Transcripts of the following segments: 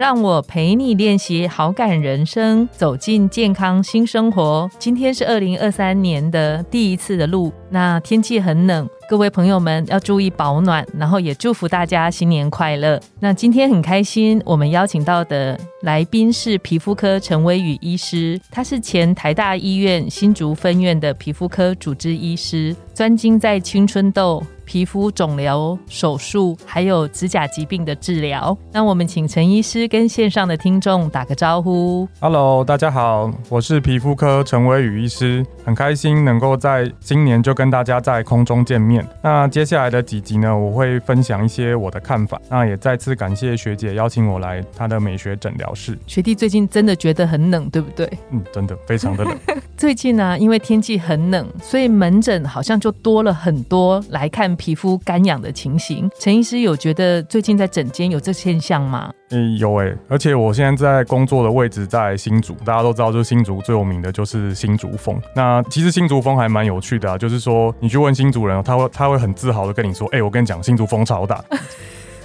让我陪你练习好感人生，走进健康新生活。今天是二零二三年的第一次的录，那天气很冷，各位朋友们要注意保暖，然后也祝福大家新年快乐。那今天很开心，我们邀请到的来宾是皮肤科陈威宇医师，他是前台大医院新竹分院的皮肤科主治医师，专精在青春痘。皮肤肿瘤手术，还有指甲疾病的治疗。那我们请陈医师跟线上的听众打个招呼。Hello，大家好，我是皮肤科陈伟宇医师，很开心能够在今年就跟大家在空中见面。那接下来的几集呢，我会分享一些我的看法。那也再次感谢学姐邀请我来她的美学诊疗室。学弟最近真的觉得很冷，对不对？嗯，真的非常的冷。最近呢，因为天气很冷，所以门诊好像就多了很多来看。皮肤干痒的情形，陈医师有觉得最近在诊间有这现象吗？嗯，有而且我现在在工作的位置在新竹，大家都知道，就是新竹最有名的就是新竹风。那其实新竹风还蛮有趣的啊，就是说你去问新竹人，他会他会很自豪的跟你说，哎，我跟你讲，新竹风超大。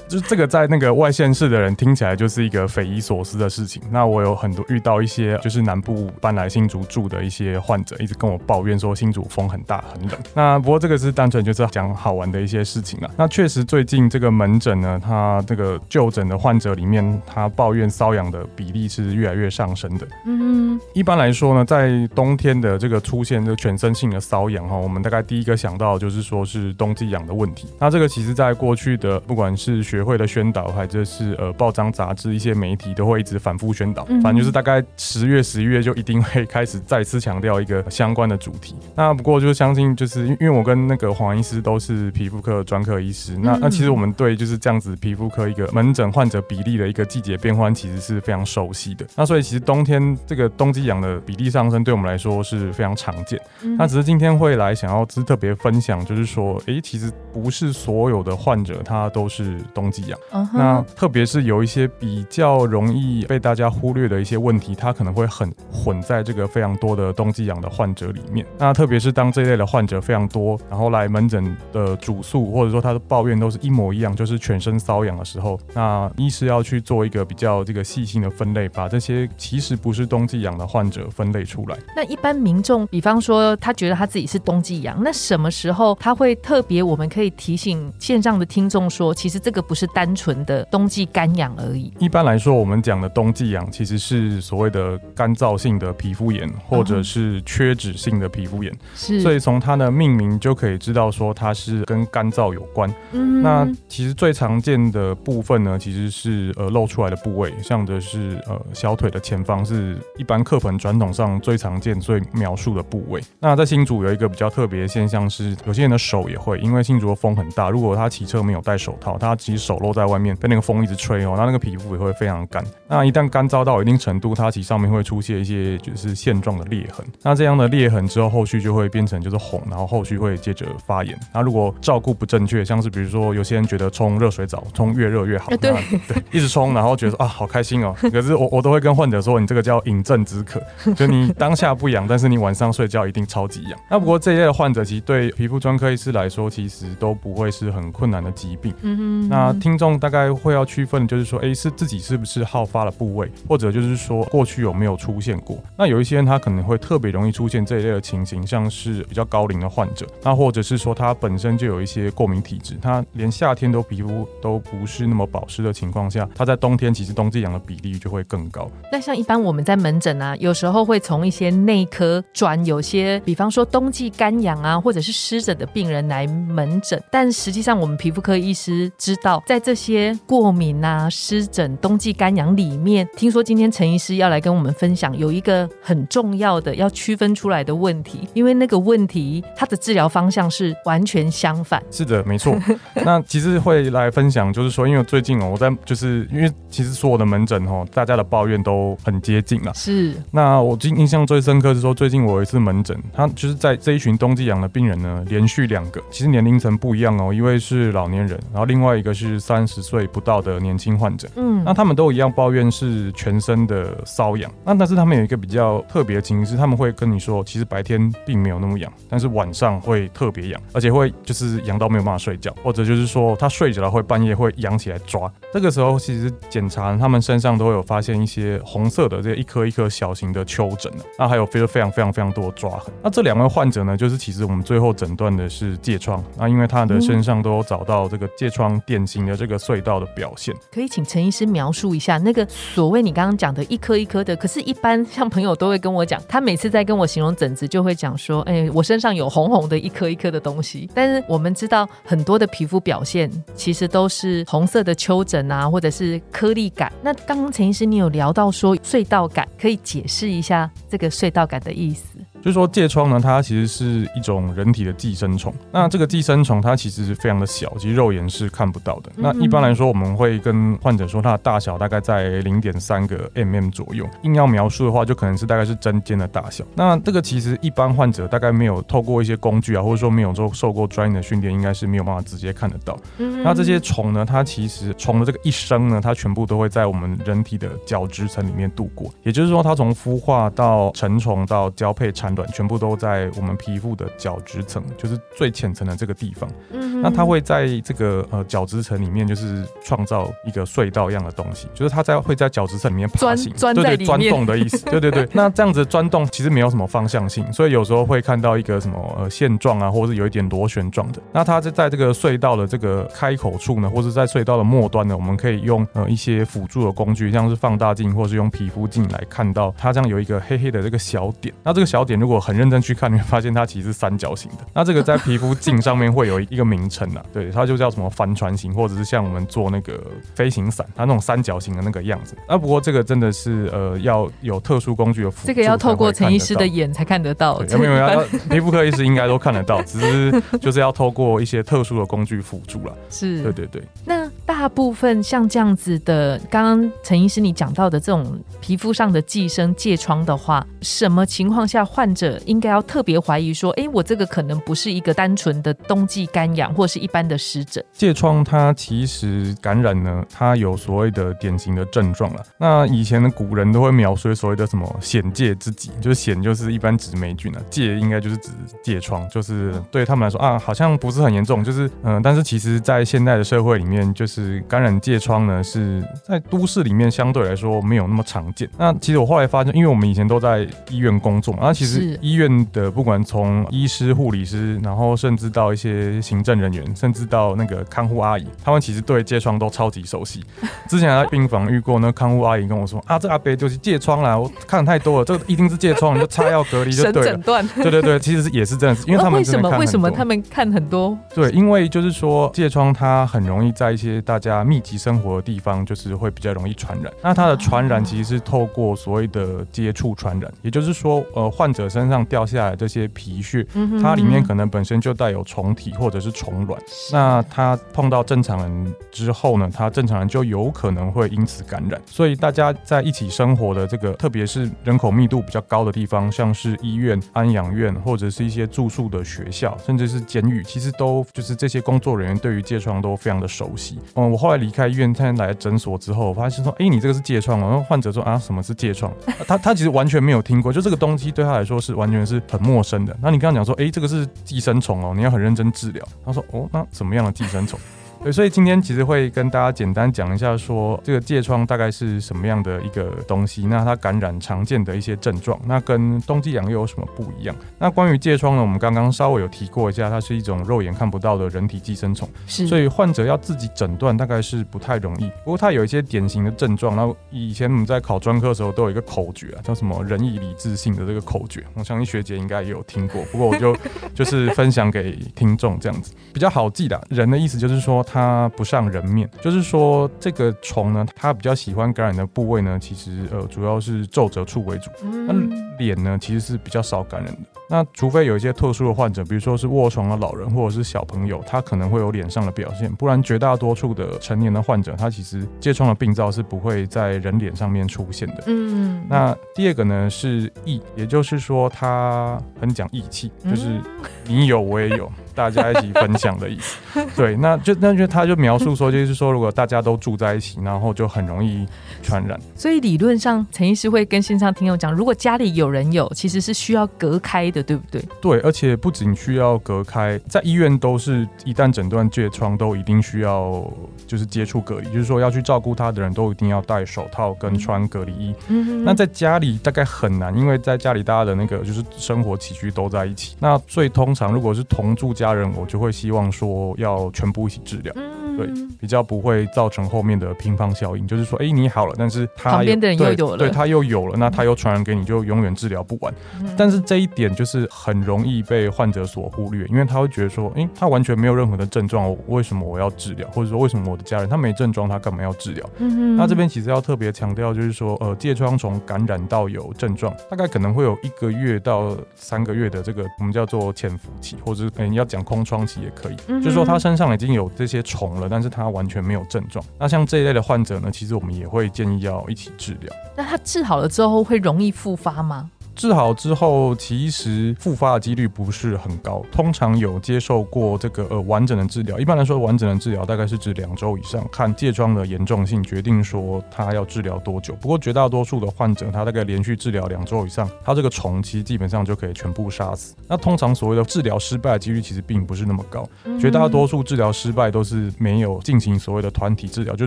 就是这个在那个外县市的人听起来就是一个匪夷所思的事情。那我有很多遇到一些就是南部搬来新竹住的一些患者，一直跟我抱怨说新竹风很大很冷。那不过这个是单纯就是讲好玩的一些事情啊。那确实最近这个门诊呢，他这个就诊的患者里面，他抱怨瘙痒的比例是越来越上升的。嗯，一般来说呢，在冬天的这个出现这个全身性的瘙痒哈，我们大概第一个想到就是说是冬季痒的问题。那这个其实在过去的不管是学会的宣导，或者是呃报章杂志一些媒体都会一直反复宣导，反正就是大概十月十一月就一定会开始再次强调一个相关的主题。那不过就相信就是因为我跟那个黄医师都是皮肤科专科医师，那那其实我们对就是这样子皮肤科一个门诊患者比例的一个季节变换其实是非常熟悉的。那所以其实冬天这个冬季痒的比例上升，对我们来说是非常常见。那只是今天会来想要只特别分享，就是说，哎，其实不是所有的患者他都是冬季痒。那特别是有一些比较容易被大家忽略的一些问题，它可能会很混在这个非常多的冬季痒的患者里面。那特别是当这一类的患者非常多，然后来门诊的主诉或者说他的抱怨都是一模一样，就是全身瘙痒的时候，那医师要去做一个比较这个细心的分类，把这些其实不是冬季痒的患者分类出来。那一般民众，比方说他觉得他自己是冬季痒，那什么时候他会特别？我们可以提醒线上的听众说，其实这个不是单。纯的冬季干痒而已。一般来说，我们讲的冬季痒其实是所谓的干燥性的皮肤炎，或者是缺脂性的皮肤炎。是，所以从它的命名就可以知道说它是跟干燥有关。嗯，那其实最常见的部分呢，其实是呃露出来的部位，像的是呃小腿的前方，是一般课本传统上最常见、最描述的部位。那在新竹有一个比较特别的现象是，有些人的手也会，因为新竹的风很大，如果他骑车没有戴手套，他其实手露在。外面被那个风一直吹哦，那那个皮肤也会非常干。那一旦干燥到一定程度，它其实上面会出现一些就是线状的裂痕。那这样的裂痕之后，后续就会变成就是红，然后后续会接着发炎。那如果照顾不正确，像是比如说有些人觉得冲热水澡冲越热越好，对对，一直冲，然后觉得啊好开心哦。可是我我都会跟患者说，你这个叫饮鸩止渴，就你当下不痒，但是你晚上睡觉一定超级痒。那不过这一类的患者其实对皮肤专科医师来说，其实都不会是很困难的疾病。嗯哼，那听众。大概会要区分就是说，哎，是自己是不是好发的部位，或者就是说过去有没有出现过。那有一些人他可能会特别容易出现这一类的情形，像是比较高龄的患者，那或者是说他本身就有一些过敏体质，他连夏天都皮肤都不是那么保湿的情况下，他在冬天其实冬季痒的比例就会更高。那像一般我们在门诊啊，有时候会从一些内科转有些，比方说冬季干痒啊，或者是湿疹的病人来门诊，但实际上我们皮肤科医师知道在这些过敏啊、湿疹、冬季干痒里面，听说今天陈医师要来跟我们分享，有一个很重要的要区分出来的问题，因为那个问题它的治疗方向是完全相反。是的，没错。那其实会来分享，就是说，因为最近哦，我在就是因为其实所有的门诊哦，大家的抱怨都很接近了。是。那我印印象最深刻是说，最近我有一次门诊，他就是在这一群冬季痒的病人呢，连续两个，其实年龄层不一样哦，一位是老年人，然后另外一个是三十岁不到的年轻患者。嗯。那他们都一样抱怨是全身的瘙痒，那但是他们有一个比较特别的情形是，他们会跟你说，其实白天并没有那么痒，但是晚上会特别痒，而且会就是痒到没有办法睡觉，或者就是说他睡着了会半夜会痒起来抓。这个时候其实检查他们身上都有发现一些红色的这一颗一颗小型的丘疹那还有非常非常非常非常多的抓痕。那这两位患者呢，就是其实我们最后诊断的是疥疮，那因为他的身上都有找到这个疥疮典型的这个隧道的表现。可以请陈医师描述一下那个所谓你刚刚讲的一颗一颗的，可是，一般像朋友都会跟我讲，他每次在跟我形容疹子，就会讲说，哎，我身上有红红的一颗一颗的东西。但是我们知道很多的皮肤表现其实都是红色的丘疹啊，或者是颗粒感。那刚刚陈医师你有聊到说隧道感，可以解释一下这个隧道感的意思？就是说，疥疮呢，它其实是一种人体的寄生虫。那这个寄生虫它其实是非常的小，其实肉眼是看不到的。那一般来说，我们会跟患者说，它的大小大概在零点三个 mm 左右。硬要描述的话，就可能是大概是针尖的大小。那这个其实一般患者大概没有透过一些工具啊，或者说没有受受过专业的训练，应该是没有办法直接看得到。那这些虫呢，它其实虫的这个一生呢，它全部都会在我们人体的角质层里面度过。也就是说，它从孵化到成虫到交配产。卵全部都在我们皮肤的角质层，就是最浅层的这个地方。嗯，那它会在这个呃角质层里面，就是创造一个隧道一样的东西，就是它在会在角质层里面爬行，钻对钻洞的意思。对对对，那这样子钻洞其实没有什么方向性，所以有时候会看到一个什么呃线状啊，或者是有一点螺旋状的。那它在在这个隧道的这个开口处呢，或者在隧道的末端呢，我们可以用呃一些辅助的工具，像是放大镜或是用皮肤镜来看到它这样有一个黑黑的这个小点。那这个小点如果很认真去看，你会发现它其实是三角形的。那这个在皮肤镜上面会有一个名称啊，对，它就叫什么帆船型，或者是像我们做那个飞行伞，它那种三角形的那个样子。那，不过这个真的是呃要有特殊工具的辅助，这个要透过陈医师的眼才看得到。没有没有，皮肤科医师应该都看得到，只是就是要透过一些特殊的工具辅助了。是，对对对。那大部分像这样子的，刚刚陈医师你讲到的这种皮肤上的寄生疥疮的话，什么情况下患者应该要特别怀疑说，哎，我这个可能不是一个单纯的冬季干痒，或是一般的湿疹。疥疮它其实感染呢，它有所谓的典型的症状了。那以前的古人都会描述所谓的什么癣疥之疾，就是癣就是一般指霉菌啊，疥应该就是指疥疮，就是对他们来说啊，好像不是很严重，就是嗯，但是其实在现代的社会里面，就是感染疥疮呢，是在都市里面相对来说没有那么常见。那其实我后来发现，因为我们以前都在医院工作，那其实医院的不管从医师、护理师，然后甚至到一些行政人员，甚至到那个看护阿姨，他们其实对疥疮都超级熟悉。之前在病房遇过，那看护阿姨跟我说：“啊，这阿伯就是疥疮啦，我看的太多了，这个一定是疥疮，你就擦药隔离就对了。”对对对，其实也是这样子，因为他们为什么为什么他们看很多？对，因为就是说疥疮它很容易在一些大家密集生活的地方，就是会比较容易传染。那它的传染其实是透过所谓的接触传染，也就是说，呃，患者身上掉下来这些皮屑，它里面可能本身就带有虫体或者是虫卵。那它碰到正常人之后呢，它正常人就有可能会因此感染。所以大家在一起生活的这个，特别是人口密度比较高的地方，像是医院、安养院或者是一些住宿的学校，甚至是监狱，其实都就是这些工作人员对于疥疮都非常的熟悉。嗯，我后来离开医院，他来诊所之后，我发现说，哎，你这个是疥疮哦。然后患者说啊，什么是疥疮？他他其实完全没有听过，就这个东西对他来说是完全是很陌生的。那你跟他讲说，哎，这个是寄生虫哦，你要很认真治疗。他说，哦，那什么样的寄生虫？对，所以今天其实会跟大家简单讲一下，说这个疥疮大概是什么样的一个东西，那它感染常见的一些症状，那跟冬季痒又有什么不一样？那关于疥疮呢，我们刚刚稍微有提过一下，它是一种肉眼看不到的人体寄生虫，是，所以患者要自己诊断大概是不太容易。不过它有一些典型的症状，然后以前我们在考专科的时候都有一个口诀啊，叫什么仁义礼智信的这个口诀，我相信学姐应该也有听过，不过我就 就是分享给听众这样子比较好记的。人的意思就是说它不上人面，就是说这个虫呢，它比较喜欢感染的部位呢，其实呃主要是皱褶处为主，那脸呢其实是比较少感染的。那除非有一些特殊的患者，比如说是卧床的老人或者是小朋友，他可能会有脸上的表现，不然绝大多数的成年的患者，他其实疥疮的病灶是不会在人脸上面出现的。嗯，那第二个呢是义，也就是说他很讲义气，就是你有我也有。大家一起分享的意思，对，那就那就他就描述说，就是说，如果大家都住在一起，然后就很容易传染。所以理论上，陈医师会跟线上听友讲，如果家里有人有，其实是需要隔开的，对不对？对，而且不仅需要隔开，在医院都是一旦诊断疥疮，都一定需要就是接触隔离，就是说要去照顾他的人都一定要戴手套跟穿隔离衣。嗯，那在家里大概很难，因为在家里大家的那个就是生活起居都在一起。那所以通常如果是同住家。家人，我就会希望说要全部一起治疗。对，比较不会造成后面的乒乓效应，就是说，哎，你好了，但是他旁边的人又有了，对他又有了，那他又传染给你，就永远治疗不完。但是这一点就是很容易被患者所忽略，因为他会觉得说，哎，他完全没有任何的症状，为什么我要治疗？或者说，为什么我的家人他没症状，他干嘛要治疗？那这边其实要特别强调，就是说，呃，疥疮虫感染到有症状，大概可能会有一个月到三个月的这个我们叫做潜伏期，或者哎，你要讲空窗期也可以，就是说他身上已经有这些虫了。但是他完全没有症状。那像这一类的患者呢，其实我们也会建议要一起治疗。那他治好了之后会容易复发吗？治好之后，其实复发的几率不是很高。通常有接受过这个呃完整的治疗，一般来说完整的治疗大概是指两周以上，看疥疮的严重性决定说他要治疗多久。不过绝大多数的患者，他大概连续治疗两周以上，他这个虫其实基本上就可以全部杀死。那通常所谓的治疗失败的几率其实并不是那么高，绝大多数治疗失败都是没有进行所谓的团体治疗，就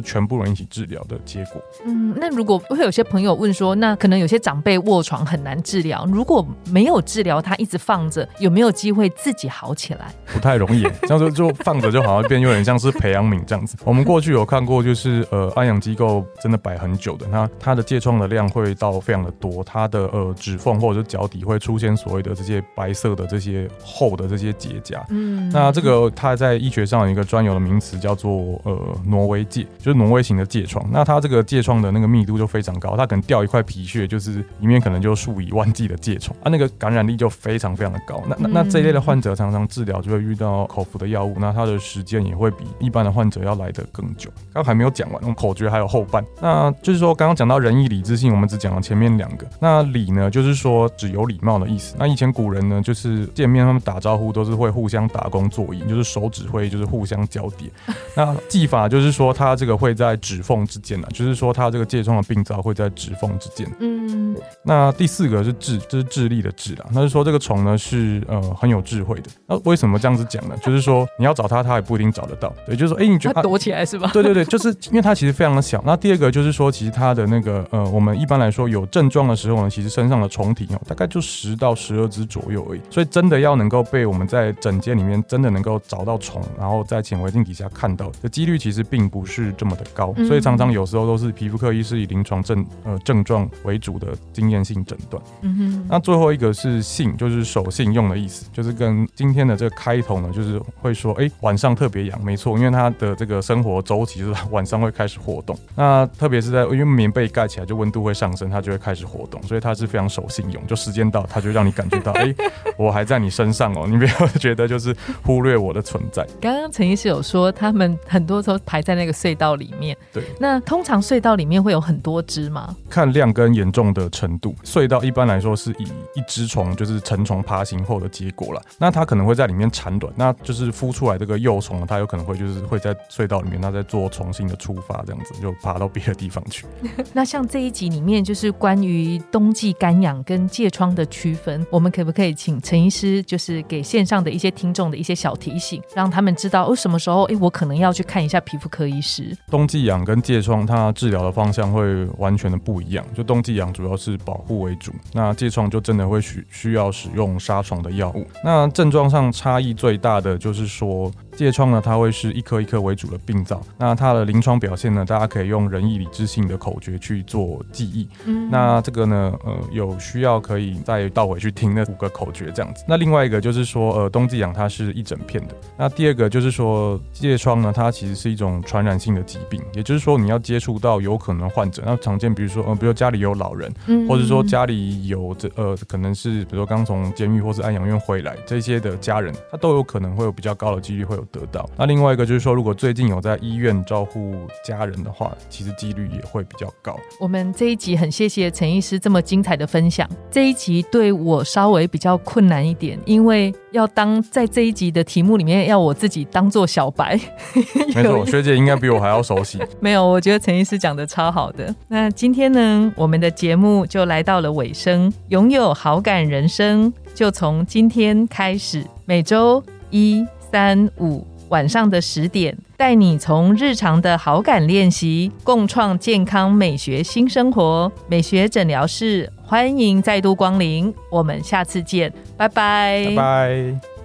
全部人一起治疗的结果。嗯，那如果会有些朋友问说，那可能有些长辈卧床很难治。治疗如果没有治疗，它一直放着，有没有机会自己好起来？不太容易，这样子就放着就好像变有点像是培养皿这样子。我们过去有看过，就是呃安养机构真的摆很久的，那它的疥疮的量会到非常的多，它的呃指缝或者是脚底会出现所谓的这些白色的这些厚的这些结痂。嗯，那这个它在医学上有一个专有的名词叫做呃挪威疥，就是挪威型的疥疮。那它这个疥疮的那个密度就非常高，它可能掉一块皮屑，就是里面可能就数以万。剂的疥虫啊，那个感染力就非常非常的高。那那那这一类的患者常常治疗就会遇到口服的药物，那他的时间也会比一般的患者要来得更久。刚还没有讲完，我们口诀还有后半。那就是说，刚刚讲到仁义礼智信，我们只讲了前面两个。那礼呢，就是说只有礼貌的意思。那以前古人呢，就是见面他们打招呼都是会互相打工作揖，就是手指会就是互相交叠。那技法就是说，他这个会在指缝之间呢，就是说他这个疥疮的病灶会在指缝之间。嗯。那第四个是。智，这是智力的智啦。那就说这个虫呢是呃很有智慧的。那为什么这样子讲呢？就是说你要找它，它也不一定找得到。对，就是说，哎，你觉得它躲起来是吧？对对对，就是因为它其实非常的小。那第二个就是说，其实它的那个呃，我们一般来说有症状的时候呢，其实身上的虫体哦，大概就十到十二只左右而已。所以真的要能够被我们在诊间里面真的能够找到虫，然后在显微镜底下看到的几率，其实并不是这么的高。所以常常有时候都是皮肤科医师以临床症呃症状为主的经验性诊断。嗯哼，那最后一个是信，就是守信用的意思，就是跟今天的这个开头呢，就是会说，哎，晚上特别痒，没错，因为它的这个生活周期就是晚上会开始活动。那特别是在因为棉被盖起来，就温度会上升，它就会开始活动，所以它是非常守信用。就时间到，它就让你感觉到，哎，我还在你身上哦，你不要觉得就是忽略我的存在。刚刚陈医师有说，他们很多时候排在那个隧道里面，对。那通常隧道里面会有很多只吗？看量跟严重的程度，隧道一般来说是以一只虫就是成虫爬行后的结果了，那它可能会在里面产卵，那就是孵出来这个幼虫，它有可能会就是会在隧道里面，它在做重新的出发，这样子就爬到别的地方去。那像这一集里面就是关于冬季干痒跟疥疮的区分，我们可不可以请陈医师就是给线上的一些听众的一些小提醒，让他们知道哦什么时候哎我可能要去看一下皮肤科医师。冬季痒跟疥疮它治疗的方向会完全的不一样，就冬季痒主要是保护为主，那疥疮就真的会需需要使用杀虫的药物。那症状上差异最大的就是说。疥疮呢，它会是一颗一颗为主的病灶。那它的临床表现呢，大家可以用仁义礼智信的口诀去做记忆。嗯那这个呢，呃，有需要可以再倒回去听那五个口诀这样子。那另外一个就是说，呃，冬季痒它是一整片的。那第二个就是说，疥疮呢，它其实是一种传染性的疾病，也就是说你要接触到有可能患者，那常见比如说，呃，比如家里有老人，嗯或者说家里有这呃，可能是比如说刚从监狱或是安养院回来这些的家人，他都有可能会有比较高的几率会有得到。那另外一个就是说，如果最近有在医院照顾家人的话，其实几率也会比较高。我们这一集很谢谢陈医师这么精彩的分享。这一集对我稍微比较困难一点，因为要当在这一集的题目里面要我自己当做小白。没错，学姐应该比我还要熟悉。没有，我觉得陈医师讲的超好的。那今天呢，我们的节目就来到了尾声，拥有好感人生就从今天开始，每周一、三、五晚上的十点，带你从日常的好感练习，共创健康美学新生活。美学诊疗室欢迎再度光临，我们下次见，拜拜，拜拜。